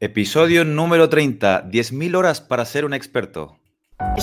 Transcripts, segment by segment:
Episodio número 30. 10.000 horas para ser un experto.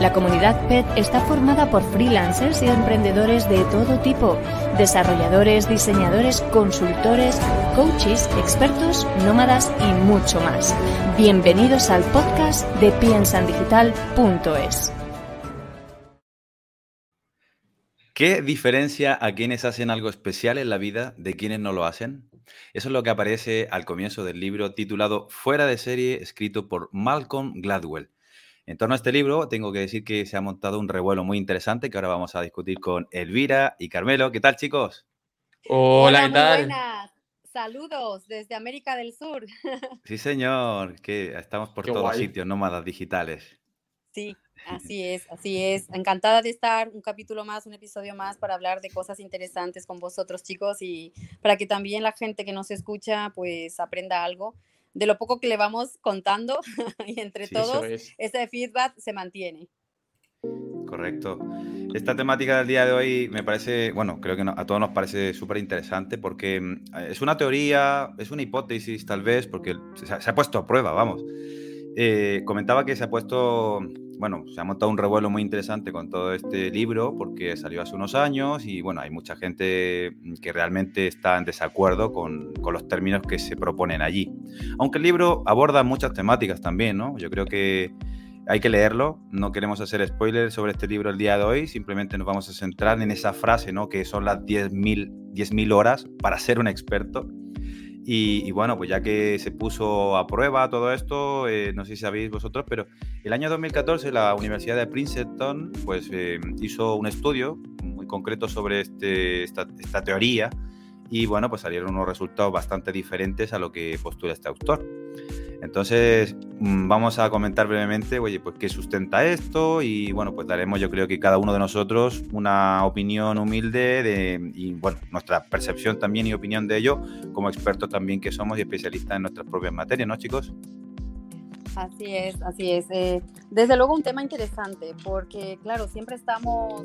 la comunidad PET está formada por freelancers y emprendedores de todo tipo, desarrolladores, diseñadores, consultores, coaches, expertos, nómadas y mucho más. Bienvenidos al podcast de piensandigital.es. ¿Qué diferencia a quienes hacen algo especial en la vida de quienes no lo hacen? Eso es lo que aparece al comienzo del libro titulado Fuera de serie, escrito por Malcolm Gladwell. En torno a este libro, tengo que decir que se ha montado un revuelo muy interesante que ahora vamos a discutir con Elvira y Carmelo. ¿Qué tal, chicos? Hola, ¿qué tal? Buenas. Saludos desde América del Sur. Sí, señor, que estamos por todos sitios, nómadas digitales. Sí, así es, así es. Encantada de estar un capítulo más, un episodio más para hablar de cosas interesantes con vosotros, chicos, y para que también la gente que nos escucha, pues aprenda algo de lo poco que le vamos contando y entre todos ese feedback se mantiene. Correcto. Esta temática del día de hoy me parece, bueno, creo que a todos nos parece súper interesante porque mm, es una teoría, es una hipótesis tal vez, porque se, ha puesto a prueba, vamos. Eh, comentaba que se ha puesto bueno, se ha montado un revuelo muy interesante con todo este libro porque salió hace unos años y bueno, hay mucha gente que realmente está en desacuerdo con, con, los términos que se proponen allí. Aunque el libro aborda muchas temáticas también, ¿no? Yo creo que hay que leerlo, no queremos hacer spoilers sobre este libro el día de hoy, simplemente nos vamos a centrar en esa frase, ¿no? Que son las 10.000 horas para ser un experto y, bueno, pues ya que se puso a prueba todo esto, eh, no sé si sabéis vosotros, pero el año 2014 la Universidad de Princeton pues, eh, hizo un estudio muy concreto sobre este, esta, esta teoría y bueno, pues salieron unos resultados bastante diferentes a lo que postula este autor. Entonces, mm, vamos a comentar brevemente, oye, pues qué sustenta esto y bueno, pues daremos yo creo que cada uno de nosotros una opinión humilde de, y bueno, nuestra percepción también y opinión de ello como expertos también que somos y especialistas en nuestras propias materias, ¿no, chicos? Así es, así es. Eh, desde luego un tema interesante porque, claro, siempre estamos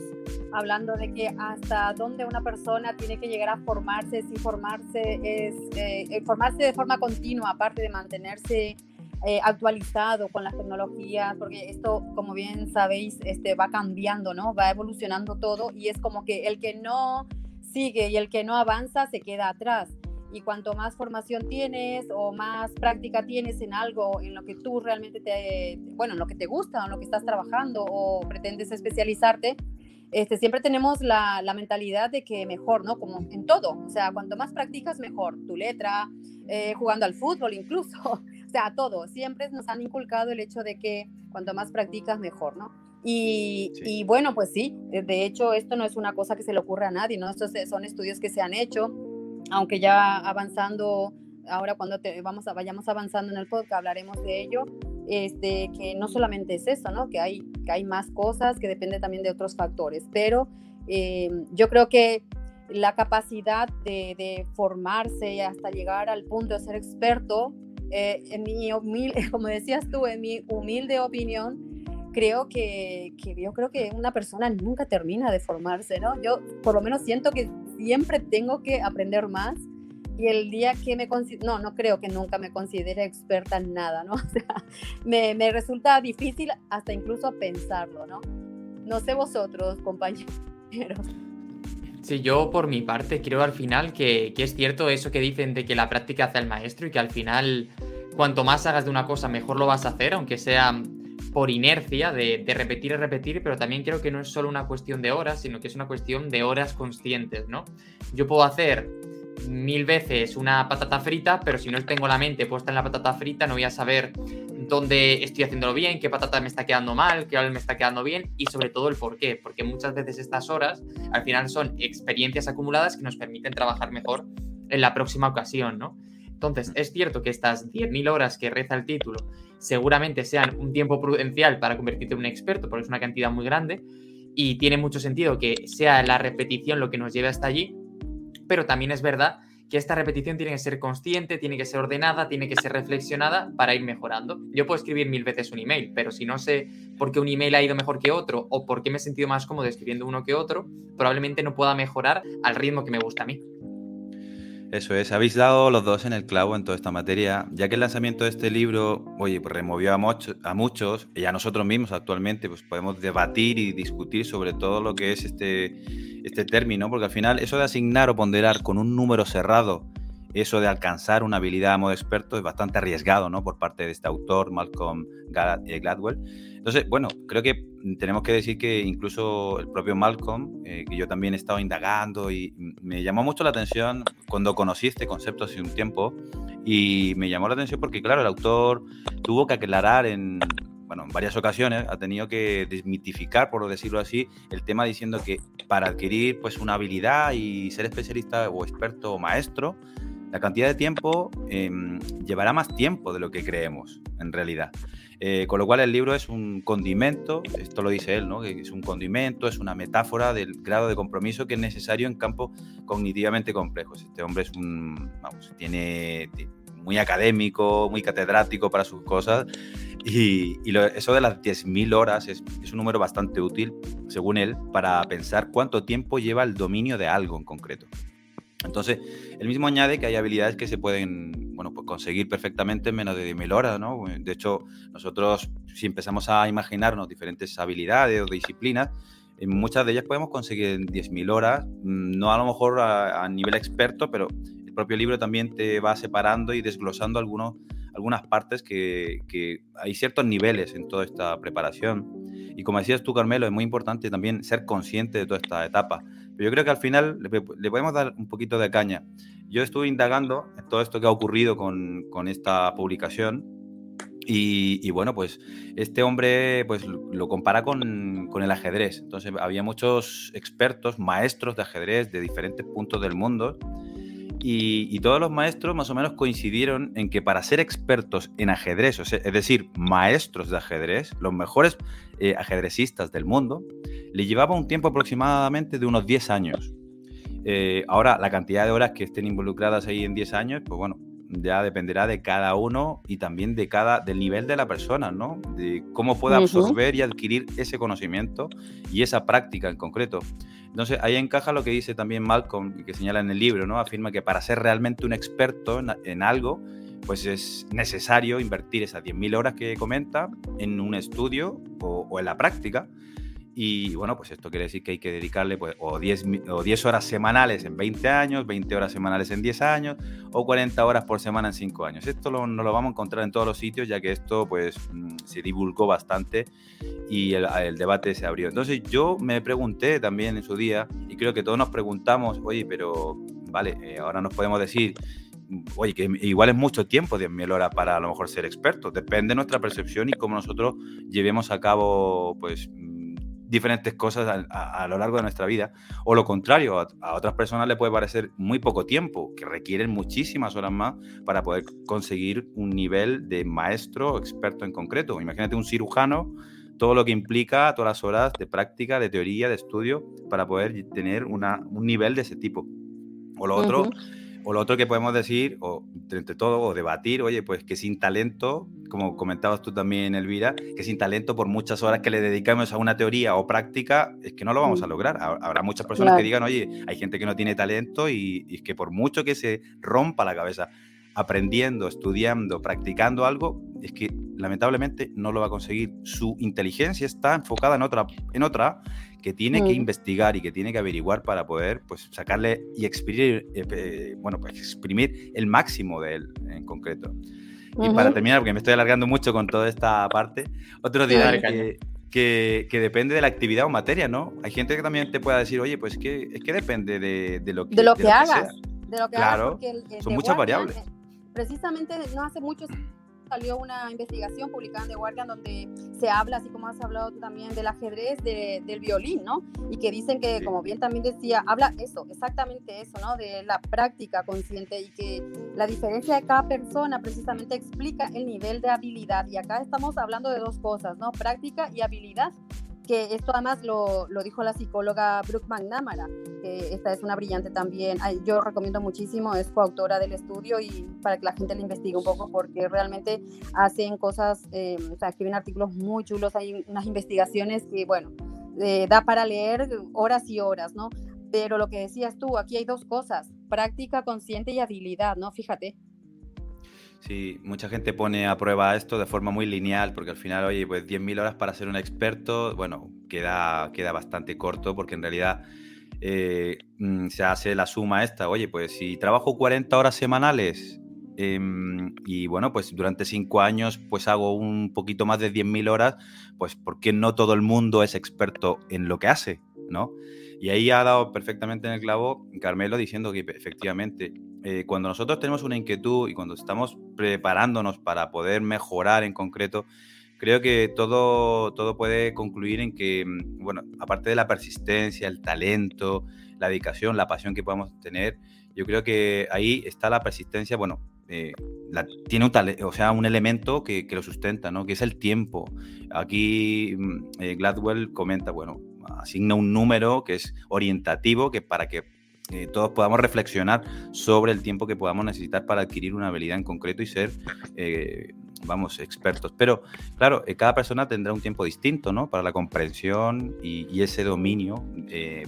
hablando de que hasta dónde una persona tiene que llegar a formarse, si formarse es eh, eh, formarse de forma continua, aparte de mantenerse actualizado con las tecnologías, porque esto, como bien sabéis, este, va cambiando, ¿no? Va evolucionando todo y es como que el que no sigue y el que no avanza se queda atrás y cuanto más formación tienes o más práctica tienes en algo en lo que tú realmente te, bueno, en lo que te gusta, o en lo que estás trabajando o pretendes especializarte, este, siempre tenemos la, la, mentalidad de que mejor, ¿no? Como en todo, o sea, cuanto más practicas, mejor. Tu letra, eh, jugando al fútbol incluso, o sea, todo. Siempre nos han inculcado el hecho de que cuanto más practicas, mejor, ¿no? Y, y, bueno, pues sí, de hecho esto no es una cosa que se le ocurra a nadie, ¿no? Estos son estudios que se han hecho aunque ya avanzando, ahora cuando te, vamos a, vayamos avanzando en el podcast hablaremos de ello, este, que no solamente es eso, ¿no? que, hay, que hay más cosas, que depende también de otros factores, pero eh, yo creo que la capacidad de, de, formarse hasta llegar al punto de ser experto, eh, en mi humilde, como decías tú, en mi humilde opinión, creo que, que, yo creo que una persona nunca termina de formarse, ¿no? Yo por lo menos siento que siempre tengo que aprender más y el día que me no, no creo que nunca me considere experta en nada, ¿no? O sea, me, me resulta difícil hasta incluso pensarlo, ¿no? No sé vosotros, compañeros. Sí, yo por mi parte creo al final que, que, es cierto eso que dicen de que la práctica hace al maestro y que al final cuanto más hagas de una cosa mejor lo vas a hacer, aunque sea por inercia de, repetir y repetir, pero también creo que no es solo una cuestión de horas, sino que es una cuestión de horas conscientes, ¿no? Yo puedo hacer mil veces una patata frita, pero si no tengo la mente puesta en la patata frita, no voy a saber dónde estoy haciéndolo bien, qué patata me está quedando mal, qué me está quedando bien y sobre todo el por qué, porque muchas veces estas horas al final son experiencias acumuladas que nos permiten trabajar mejor en la próxima ocasión, ¿no? Entonces, es cierto que estas 10.000 horas que reza el título seguramente sean un tiempo prudencial para convertirte en un experto, porque es una cantidad muy grande, y tiene mucho sentido que sea la repetición lo que nos lleve hasta allí, pero también es verdad que esta repetición tiene que ser consciente, tiene que ser ordenada, tiene que ser reflexionada para ir mejorando. Yo puedo escribir mil veces un email, pero si no sé por qué un email ha ido mejor que otro o por qué me he sentido más cómodo escribiendo uno que otro, probablemente no pueda mejorar al ritmo que me gusta a mí. Eso es, habéis dado los dos en el clavo en toda esta materia, ya que el lanzamiento de este libro, oye, pues removió a, muchos, a muchos y a nosotros mismos actualmente, pues podemos debatir y discutir sobre todo lo que es este, este término, porque al final eso de asignar o ponderar con un número cerrado, eso de alcanzar una habilidad a modo experto es bastante arriesgado, ¿no? Por parte de este autor, Malcolm eh, Gladwell. Entonces, bueno, creo que tenemos que decir que incluso el propio Malcolm, eh, que yo también he estado indagando y me llamó mucho la atención cuando conocí este concepto hace un tiempo y me llamó la atención porque, claro, el autor tuvo que aclarar en, bueno, en varias ocasiones, ha tenido que desmitificar, por decirlo así, el tema diciendo que para adquirir pues una habilidad y ser especialista o experto o maestro, la cantidad de tiempo em, llevará más tiempo de lo que creemos en realidad. Eh, con lo cual el libro es un condimento, esto lo dice él, ¿no? es un condimento, es una metáfora del grado de compromiso que es necesario en campos cognitivamente complejos. Este hombre es un, tiene muy académico, muy catedrático para sus cosas y, eso de las 10.000 horas es, un número bastante útil, según él, para pensar cuánto tiempo lleva el dominio de algo en concreto. Entonces, él mismo añade que hay habilidades que se pueden bueno, pues conseguir perfectamente en menos de 10.000 horas. ¿no? De hecho, nosotros, si empezamos a imaginarnos diferentes habilidades o disciplinas, en muchas de ellas podemos conseguir en 10.000 horas, mm, no a lo mejor a, nivel experto, pero el propio libro también te va separando y desglosando algunos, algunas partes que, que hay ciertos niveles en toda esta preparación. Y como decías tú, Carmelo, es muy importante también ser consciente de toda esta etapa pero yo creo que al final le, podemos dar un poquito de caña. Yo estuve indagando en todo esto que ha ocurrido con, con esta publicación y, y, bueno, pues este hombre pues lo compara con, con, el ajedrez. Entonces había muchos expertos, maestros de ajedrez de diferentes puntos del mundo y, todos los maestros más o menos coincidieron en que para ser expertos en ajedrez, es decir, maestros de ajedrez, los mejores eh, ajedrecistas del mundo, le llevaba un tiempo aproximadamente de unos 10 años. Eh, ahora, la cantidad de horas que estén involucradas ahí en 10 años, pues bueno, ya dependerá de cada uno y también de cada, del nivel de la persona, ¿no? De cómo puede absorber y adquirir ese conocimiento y esa práctica en concreto. Entonces, ahí encaja lo que dice también Malcolm, que señala en el libro, ¿no? Afirma que para ser realmente un experto en, algo, pues es necesario invertir esas 10.000 horas que comenta en un estudio o en la práctica y bueno, pues esto quiere decir que hay que dedicarle pues, o, 10, o 10 horas semanales en 20 años, 20 horas semanales en 10 años o 40 horas por semana en 5 años. Esto lo, no lo vamos a encontrar en todos los sitios ya que esto pues mm, se divulgó bastante y el, debate se abrió. Entonces yo me pregunté también en su día y creo que todos nos preguntamos, oye, pero vale, eh, ahora nos podemos decir oye, que igual es mucho tiempo, 10.000 horas para a lo mejor ser expertos. Depende de nuestra percepción y cómo nosotros llevemos a cabo, pues, diferentes cosas a, lo largo de nuestra vida. O lo contrario, a, otras personas le puede parecer muy poco tiempo, que requieren muchísimas horas más para poder conseguir un nivel de maestro experto en concreto. Imagínate un cirujano, todo lo que implica, todas las horas de práctica, de teoría, de estudio, para poder tener una, un nivel de ese tipo. O lo otro... O lo otro que podemos decir, o entre todo, o debatir, oye, pues que sin talento, como comentabas tú también, Elvira, que sin talento, por muchas horas que le dedicamos a una teoría o práctica, es que no lo vamos a mm. lograr. Habrá muchas personas que digan, oye, hay gente que no tiene talento y, y es que por mucho que se rompa la cabeza aprendiendo, estudiando, practicando algo, es que lamentablemente no lo va a conseguir. Su inteligencia está enfocada en otra, en otra que tiene que mm. investigar y que tiene que averiguar para poder pues, sacarle y exprimir, eh, bueno, pues, exprimir el máximo de él en concreto. Y para terminar, porque me estoy alargando mucho con toda esta parte, otro día que, que, depende de la actividad o materia, ¿no? Hay gente que también te pueda decir, oye, pues que, es que depende de, de lo que, de lo que hagas. de lo que claro, son muchas variables. Precisamente no hace mucho salió una investigación publicada en The Guardian donde se habla, así como has hablado tú también, del ajedrez, del violín, ¿no? Y que dicen que, como bien también decía, habla eso, exactamente eso, ¿no? De la práctica consciente y que la diferencia de cada persona precisamente explica el nivel de habilidad. Y acá estamos hablando de dos cosas, ¿no? Práctica y habilidad que esto además lo, lo, dijo la psicóloga Brooke McNamara, que esta es una brillante también, yo recomiendo muchísimo, es coautora del estudio y para que la gente le investigue un poco porque realmente hacen cosas, eh, o sea, escriben artículos muy chulos, hay unas investigaciones que, bueno, eh, da para leer horas y horas, ¿no? Pero lo que decías tú, aquí hay dos cosas, práctica consciente y habilidad, ¿no? Fíjate. Sí, mucha gente pone a prueba esto de forma muy lineal, porque al final, oye, pues 10.000 horas para ser un experto, bueno, queda, queda bastante corto, porque en realidad eh, mm, se hace la suma esta, oye, pues si trabajo 40 horas semanales em, y bueno, pues durante 5 años pues hago un poquito más de 10.000 horas, pues ¿por qué no todo el mundo es experto en lo que hace? ¿no? Y ahí ha dado perfectamente en el clavo Carmelo diciendo que efectivamente eh, cuando nosotros tenemos una inquietud y cuando estamos preparándonos para poder mejorar en concreto, creo que todo, todo puede concluir en que, mm, bueno, aparte de la persistencia, el talento, la dedicación, la pasión que podamos tener, yo creo que ahí está la persistencia, bueno, eh, tiene un, o sea, un elemento que, que, lo sustenta, ¿no? Que es el tiempo. Aquí mm, eh, Gladwell comenta, bueno, asigna un número que es orientativo, que para que eh, todos podamos reflexionar sobre el tiempo que podamos necesitar para adquirir una habilidad en concreto y ser, eh, vamos, expertos. Pero, claro, eh, cada persona tendrá un tiempo distinto, ¿no? Para la comprensión y, ese dominio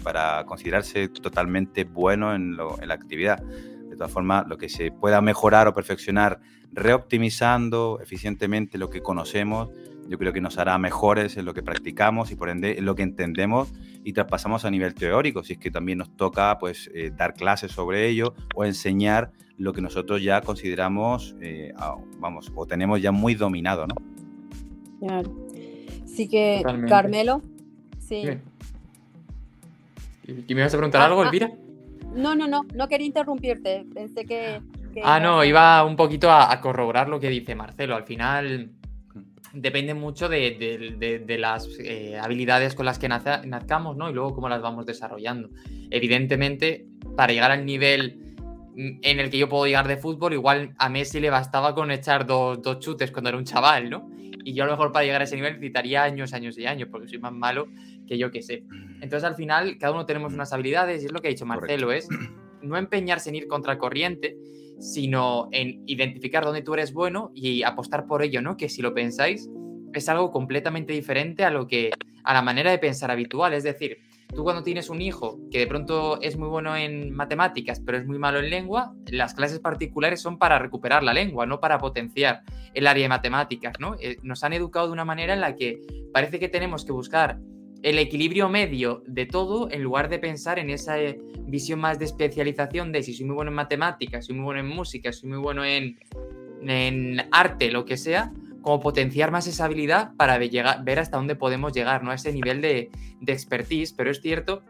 para considerarse totalmente bueno en, en la actividad. De todas formas, lo que se pueda mejorar o perfeccionar reoptimizando eficientemente lo que conocemos, yo creo que nos hará mejores en lo que practicamos y por ende en lo que entendemos y traspasamos a nivel teórico, si es que también nos toca pues eh, dar clases sobre ello o enseñar lo que nosotros ya consideramos, eh, vamos, o tenemos ya muy dominado, ¿no? Claro. Sí que, Carmelo, sí. ¿Y me vas a preguntar algo, ah, ah. Elvira? No, no, no, no quería interrumpirte, pensé que... ah, no, iba un poquito a, a corroborar lo que dice Marcelo, al final depende mucho de, las eh, habilidades con las que nazcamos, ¿no? Y luego cómo las vamos desarrollando. Evidentemente, para llegar al nivel mm, en el que yo puedo llegar de fútbol, igual a Messi le bastaba con echar dos, chutes cuando era un chaval, ¿no? Y yo a lo mejor para llegar a ese nivel necesitaría años, años y años, porque soy más malo que yo que sé. Entonces al final cada uno tenemos unas habilidades y es lo que ha dicho Marcelo, es no empeñarse en ir contra el corriente, sino en identificar dónde tú eres bueno y apostar por ello, ¿no? Que si lo pensáis, es algo completamente diferente a lo que a la manera de pensar habitual, es decir, tú cuando tienes un hijo que de pronto es muy bueno en matemáticas, pero es muy malo en lengua, las clases particulares son para recuperar la lengua, no para potenciar el área de matemáticas, ¿no? Eh, nos han educado de una manera en la que parece que tenemos que buscar el equilibrio medio de todo en lugar de pensar en esa eh, visión más de especialización de si soy muy bueno en matemáticas, soy muy bueno en música, soy muy bueno en, en arte, lo que sea, como potenciar más esa habilidad para ver hasta dónde podemos llegar, ¿no? A ese nivel de, de expertise, pero es cierto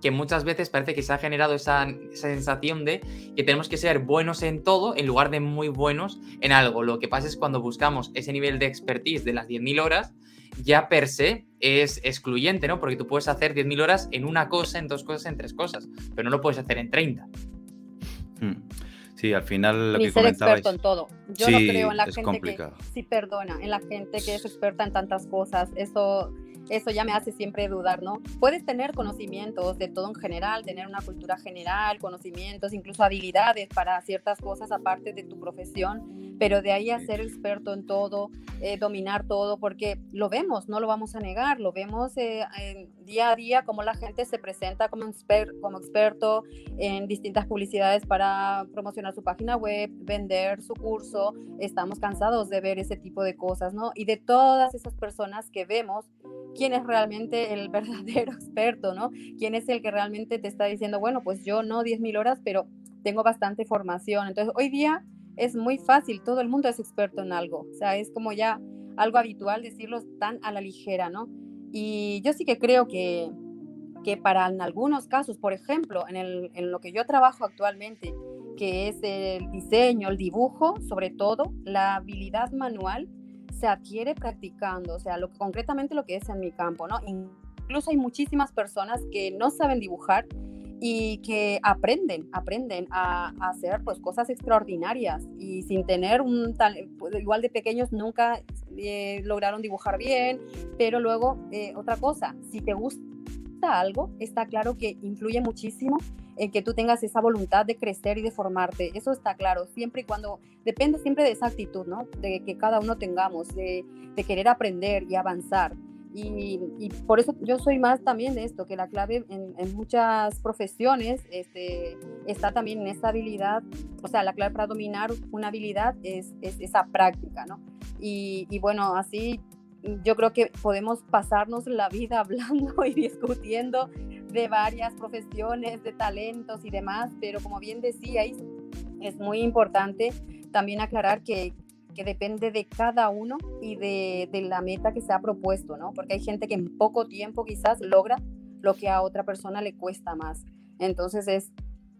que muchas veces parece que se ha generado esa, sensación de que tenemos que ser buenos en todo en lugar de muy buenos en algo. Lo que pasa es cuando buscamos ese nivel de expertise de las 10.000 horas, ya per se es excluyente, ¿no? Porque tú puedes hacer 10.000 horas en una cosa, en dos cosas, en tres cosas, pero no lo puedes hacer en 30. Hmm. Sí, al final lo Ni ser experto en todo. Yo no creo en la gente que sí perdona, en la gente que es experta en tantas cosas. Eso eso ya me hace siempre dudar, ¿no? Puedes tener conocimientos de todo en general, tener una cultura general, conocimientos, incluso habilidades para ciertas cosas aparte de tu profesión, pero de ahí a ser experto en todo, eh, dominar todo, porque lo vemos, no lo vamos a negar, lo vemos eh, día a día como la gente se presenta como, como experto en distintas publicidades para promocionar su página web, vender su curso, estamos cansados de ver ese tipo de cosas, ¿no? Y de todas esas personas que vemos, quién es realmente el verdadero experto, ¿no? ¿Quién es el que realmente te está diciendo, bueno, pues yo no 10.000 horas, pero tengo bastante formación. Entonces, hoy día es muy fácil, todo el mundo es experto en algo, o sea, es como ya algo habitual decirlo tan a la ligera, ¿no? Y yo sí que creo que, que para en algunos casos, por ejemplo, en, el, en lo que yo trabajo actualmente, que es el diseño, el dibujo, sobre todo, la habilidad manual se adquiere practicando, o sea, lo, concretamente lo que es en mi campo, ¿no? Incluso hay muchísimas personas que no saben dibujar y que aprenden, aprenden a, hacer pues cosas extraordinarias y sin tener un tal, pues, igual de pequeños nunca eh, lograron dibujar bien, pero luego eh, otra cosa, si te gusta algo, está claro que influye muchísimo en que tú tengas esa voluntad de crecer y de formarte. Eso está claro, siempre y cuando, depende siempre de esa actitud, ¿no? De que cada uno tengamos, de, de querer aprender y avanzar. Y, por eso yo soy más también de esto, que la clave en, muchas profesiones este, está también en esa habilidad, o sea, la clave para dominar una habilidad es, es esa práctica, ¿no? Y, y, bueno, así yo creo que podemos pasarnos la vida hablando y discutiendo de varias profesiones, de talentos y demás, pero como bien decíais, es muy importante también aclarar que, que depende de cada uno y de, de, la meta que se ha propuesto, ¿no? Porque hay gente que en poco tiempo quizás logra lo que a otra persona le cuesta más. Entonces es,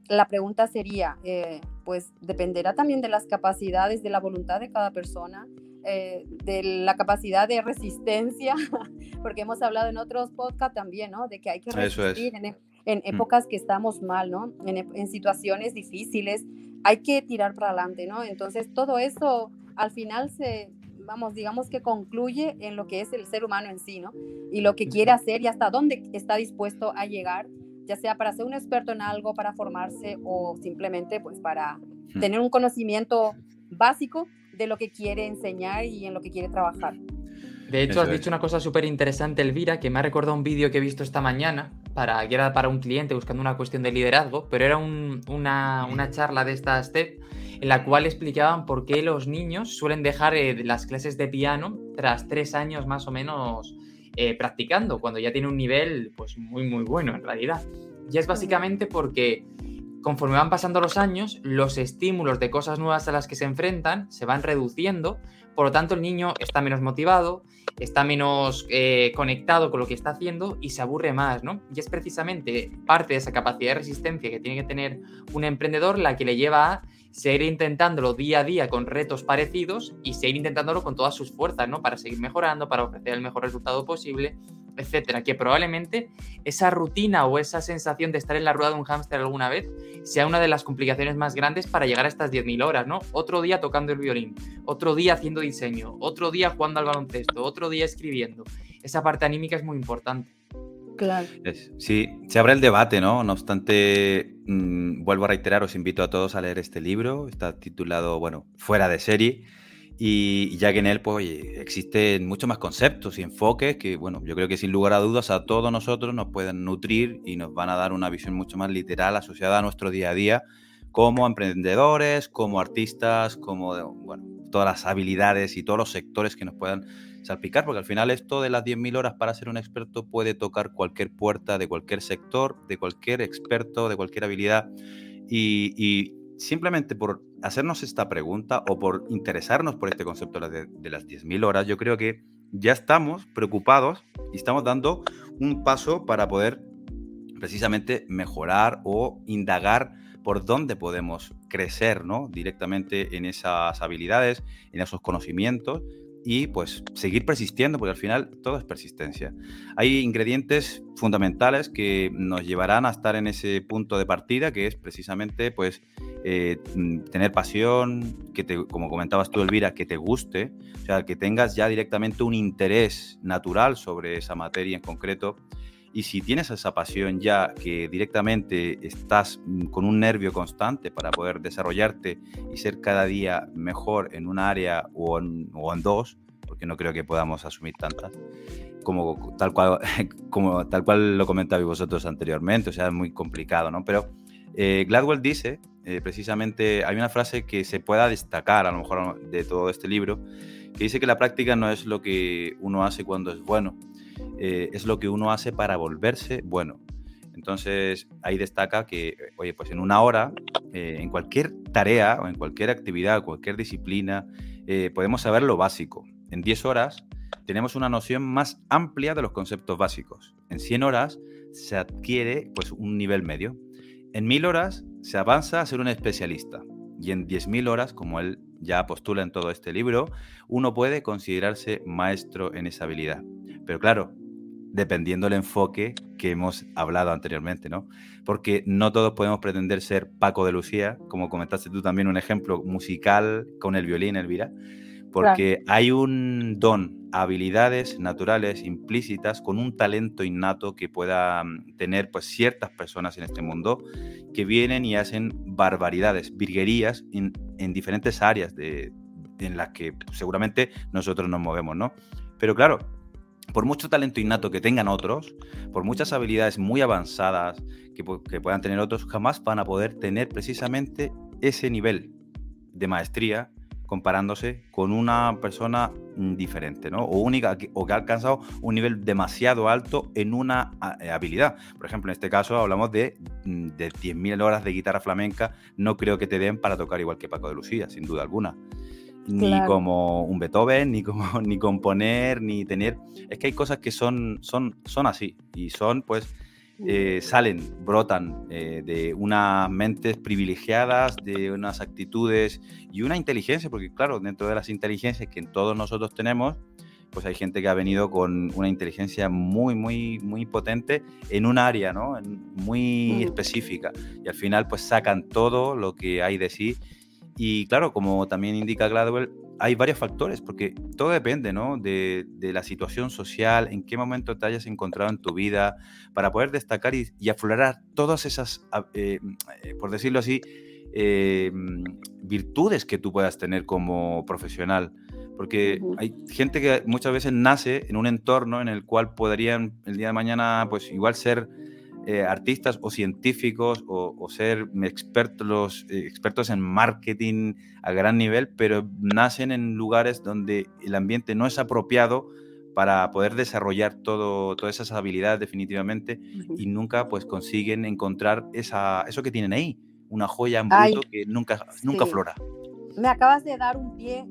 la pregunta sería, eh, pues dependerá también de las capacidades, de la voluntad de cada persona eh, de la capacidad de resistencia, porque hemos hablado en otros podcasts también, ¿no? De que hay que resistir en, en, mm. épocas que estamos mal, ¿no? En, en, situaciones difíciles, hay que tirar para adelante, ¿no? Entonces, todo eso al final se, vamos, digamos que concluye en lo que es el ser humano en sí, ¿no? Y lo que quiere hacer y hasta dónde está dispuesto a llegar, ya sea para ser un experto en algo, para formarse o simplemente pues para mm. tener un conocimiento básico de lo que quiere enseñar y en lo que quiere trabajar. De hecho, has dicho una cosa súper interesante, Elvira, que me ha recordado un vídeo que he visto esta mañana, para, que era para un cliente buscando una cuestión de liderazgo, pero era una, una, charla de esta STEP en la cual explicaban por qué los niños suelen dejar eh, las clases de piano tras tres años más o menos eh, practicando, cuando ya tiene un nivel pues muy, muy bueno en realidad. Y es básicamente porque conforme van pasando los años, los estímulos de cosas nuevas a las que se enfrentan se van reduciendo, por lo tanto el niño está menos motivado, está menos eh, conectado con lo que está haciendo y se aburre más, ¿no? Y es precisamente parte de esa capacidad de resistencia que tiene que tener un emprendedor la que le lleva a seguir intentándolo día a día con retos parecidos y seguir intentándolo con todas sus fuerzas, ¿no? Para seguir mejorando, para ofrecer el mejor resultado posible etcétera, que probablemente esa rutina o esa sensación de estar en la rueda de un hámster alguna vez sea una de las complicaciones más grandes para llegar a estas 10.000 horas, ¿no? Otro día tocando el violín, otro día haciendo diseño, otro día jugando al baloncesto, otro día escribiendo. Esa parte anímica es muy importante. Claro. Sí, se abre el debate, ¿no? No obstante, mmm, vuelvo a reiterar, os invito a todos a leer este libro. Está titulado, bueno, Fuera de serie y ya que en él pues, existen muchos más conceptos y enfoques que, bueno, yo creo que sin lugar a dudas a todos nosotros nos pueden nutrir y nos van a dar una visión mucho más literal asociada a nuestro día a día como emprendedores, como artistas, como, bueno, todas las habilidades y todos los sectores que nos puedan salpicar, porque al final esto de las 10.000 horas para ser un experto puede tocar cualquier puerta de cualquier sector, de cualquier experto, de cualquier habilidad. Y, y simplemente por hacernos esta pregunta o por interesarnos por este concepto de, de las 10.000 horas, yo creo que ya estamos preocupados y estamos dando un paso para poder precisamente mejorar o indagar por dónde podemos crecer ¿no? directamente en esas habilidades, en esos conocimientos y pues seguir persistiendo, porque al final todo es persistencia. Hay ingredientes fundamentales que nos llevarán a estar en ese punto de partida, que es precisamente pues eh, mm, tener pasión, que te, como comentabas tú, Elvira, que te guste, o sea, que tengas ya directamente un interés natural sobre esa materia en concreto. Y si tienes esa pasión ya que directamente estás mm, con un nervio constante para poder desarrollarte y ser cada día mejor en un área o en, dos, porque no creo que podamos asumir tantas, como tal cual, como tal cual lo comentabais vosotros anteriormente, o sea, es muy complicado, ¿no? Pero eh, Gladwell dice, eh, precisamente, hay una frase que se pueda destacar a lo mejor de todo este libro, que dice que la práctica no es lo que uno hace cuando es bueno, eh, es lo que uno hace para volverse bueno. Entonces ahí destaca que, oye, pues en una hora, en cualquier tarea o en cualquier actividad, cualquier disciplina, podemos saber lo básico. En 10 horas tenemos una noción más amplia de los conceptos básicos. En 100 horas se adquiere pues, un nivel medio. En 1000 horas se avanza a ser un especialista. Y en 10.000 horas, como él ya postula en todo este libro, uno puede considerarse maestro en esa habilidad. Pero claro, dependiendo del enfoque que hemos hablado anteriormente, ¿no? Porque no todos podemos pretender ser Paco de Lucía, como comentaste tú también un ejemplo musical con el violín, Elvira, porque hay un don, habilidades naturales implícitas con un talento innato que puedan tener pues ciertas personas en este mundo que vienen y hacen barbaridades, virguerías en, en diferentes áreas de, en las que seguramente nosotros nos movemos, ¿no? Pero claro, por mucho talento innato que tengan otros, por muchas habilidades muy avanzadas que, que, puedan tener otros, jamás van a poder tener precisamente ese nivel de maestría comparándose con una persona mm, diferente, ¿no? O única, o que ha alcanzado un nivel demasiado alto en una eh, habilidad. Por ejemplo, en este caso hablamos de, mm, de 10.000 horas de guitarra flamenca, no creo que te den para tocar igual que Paco de Lucía, sin duda alguna ni como un Beethoven, ni como ni componer, ni tener. Es que hay cosas que son, son, son así y son, pues, eh, salen, brotan eh, de unas mentes privilegiadas, de unas actitudes y una inteligencia, porque claro, dentro de las inteligencias que todos nosotros tenemos, pues hay gente que ha venido con una inteligencia muy, muy, muy potente en un área, ¿no? Muy específica. Y al final, pues sacan todo lo que hay de sí y claro, como también indica Gladwell, hay varios factores, porque todo depende ¿no? de, la situación social, en qué momento te hayas encontrado en tu vida, para poder destacar y, aflorar todas esas, eh, eh, por decirlo así, eh, virtudes que tú puedas tener como profesional. Porque hay gente que muchas veces nace en un entorno en el cual podrían el día de mañana, pues igual ser eh, artistas o científicos o, ser expertos, eh, expertos en marketing a gran nivel, pero nacen en lugares donde el ambiente no es apropiado para poder desarrollar todo, todas esas habilidades definitivamente y nunca pues consiguen encontrar esa, eso que tienen ahí, una joya en bruto que nunca, nunca flora. Me acabas de dar un pie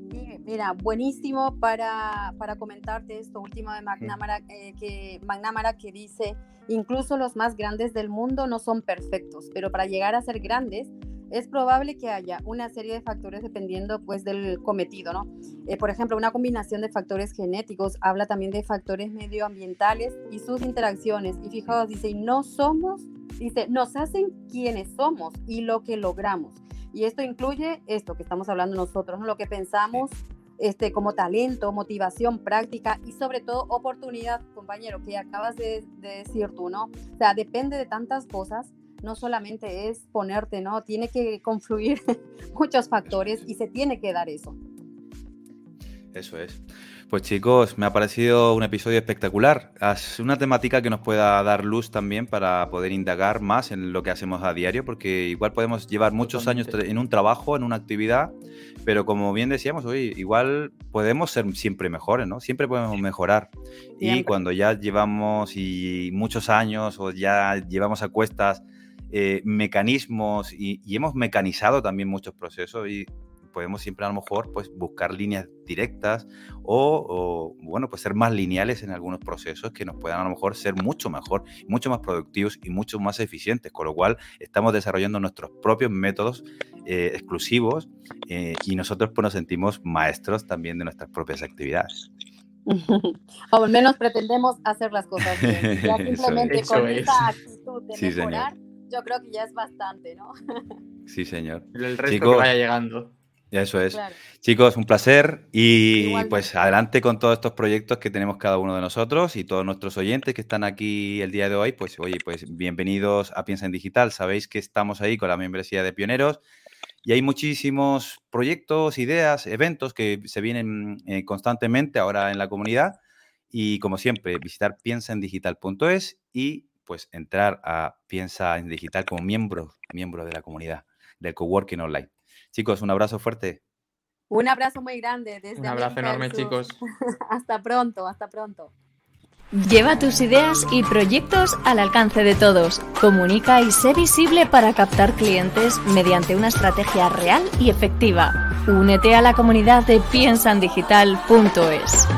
Mira, buenísimo para, para comentarte esto último de McNamara, eh, que, McNamara que dice, incluso los más grandes del mundo no son perfectos, pero para llegar a ser grandes es probable que haya una serie de factores dependiendo pues del cometido, ¿no? Eh, por ejemplo, una combinación de factores genéticos, habla también de factores medioambientales y sus interacciones. Y fijaos, dice, no somos, dice, nos hacen quienes somos y lo que logramos. Y esto incluye esto que estamos hablando nosotros, ¿no? lo que pensamos, este, como talento, motivación, práctica y sobre todo oportunidad, compañero, que acabas de, decir tú, ¿no? O sea, depende de tantas cosas, no solamente es ponerte, ¿no? Tiene que confluir muchos factores y se tiene que dar eso. Eso es. Pues chicos, me ha parecido un episodio espectacular. Es una temática que nos pueda dar luz también para poder indagar más en lo que hacemos a diario, porque igual podemos llevar muchos años en un trabajo, en una actividad, pero como bien decíamos, hoy igual podemos ser siempre mejores, ¿no? Siempre podemos mejorar. Y cuando ya llevamos y muchos años o ya llevamos a cuestas eh, mecanismos y, y, hemos mecanizado también muchos procesos y podemos siempre a lo mejor pues buscar líneas directas o, bueno, pues ser más lineales en algunos procesos que nos puedan a lo mejor ser mucho mejor, mucho más productivos y mucho más eficientes, con lo cual estamos desarrollando nuestros propios métodos eh, exclusivos eh, y nosotros pues nos sentimos maestros también de nuestras propias actividades. o al menos pretendemos hacer las cosas bien. Ya simplemente con esa actitud de mejorar, yo creo que ya es bastante, ¿no? sí, señor. El resto que vaya llegando. Eso es. Chicos, un placer y pues adelante con todos estos proyectos que tenemos cada uno de nosotros y todos nuestros oyentes que están aquí el día de hoy, pues oye, pues bienvenidos a Piensa en Digital. Sabéis que estamos ahí con la membresía de Pioneros y hay muchísimos proyectos, ideas, eventos que se vienen eh, constantemente ahora en la comunidad y como siempre, visitar piensaendigital.es y pues entrar a Piensa en Digital como miembro, miembro de la comunidad del coworking online. Chicos, un abrazo fuerte. Un abrazo muy grande. Desde un abrazo enorme, chicos. hasta pronto, hasta pronto. Lleva tus ideas y proyectos al alcance de todos. Comunica y sé visible para captar clientes mediante una estrategia real y efectiva. Únete a la comunidad de piensandigital.es.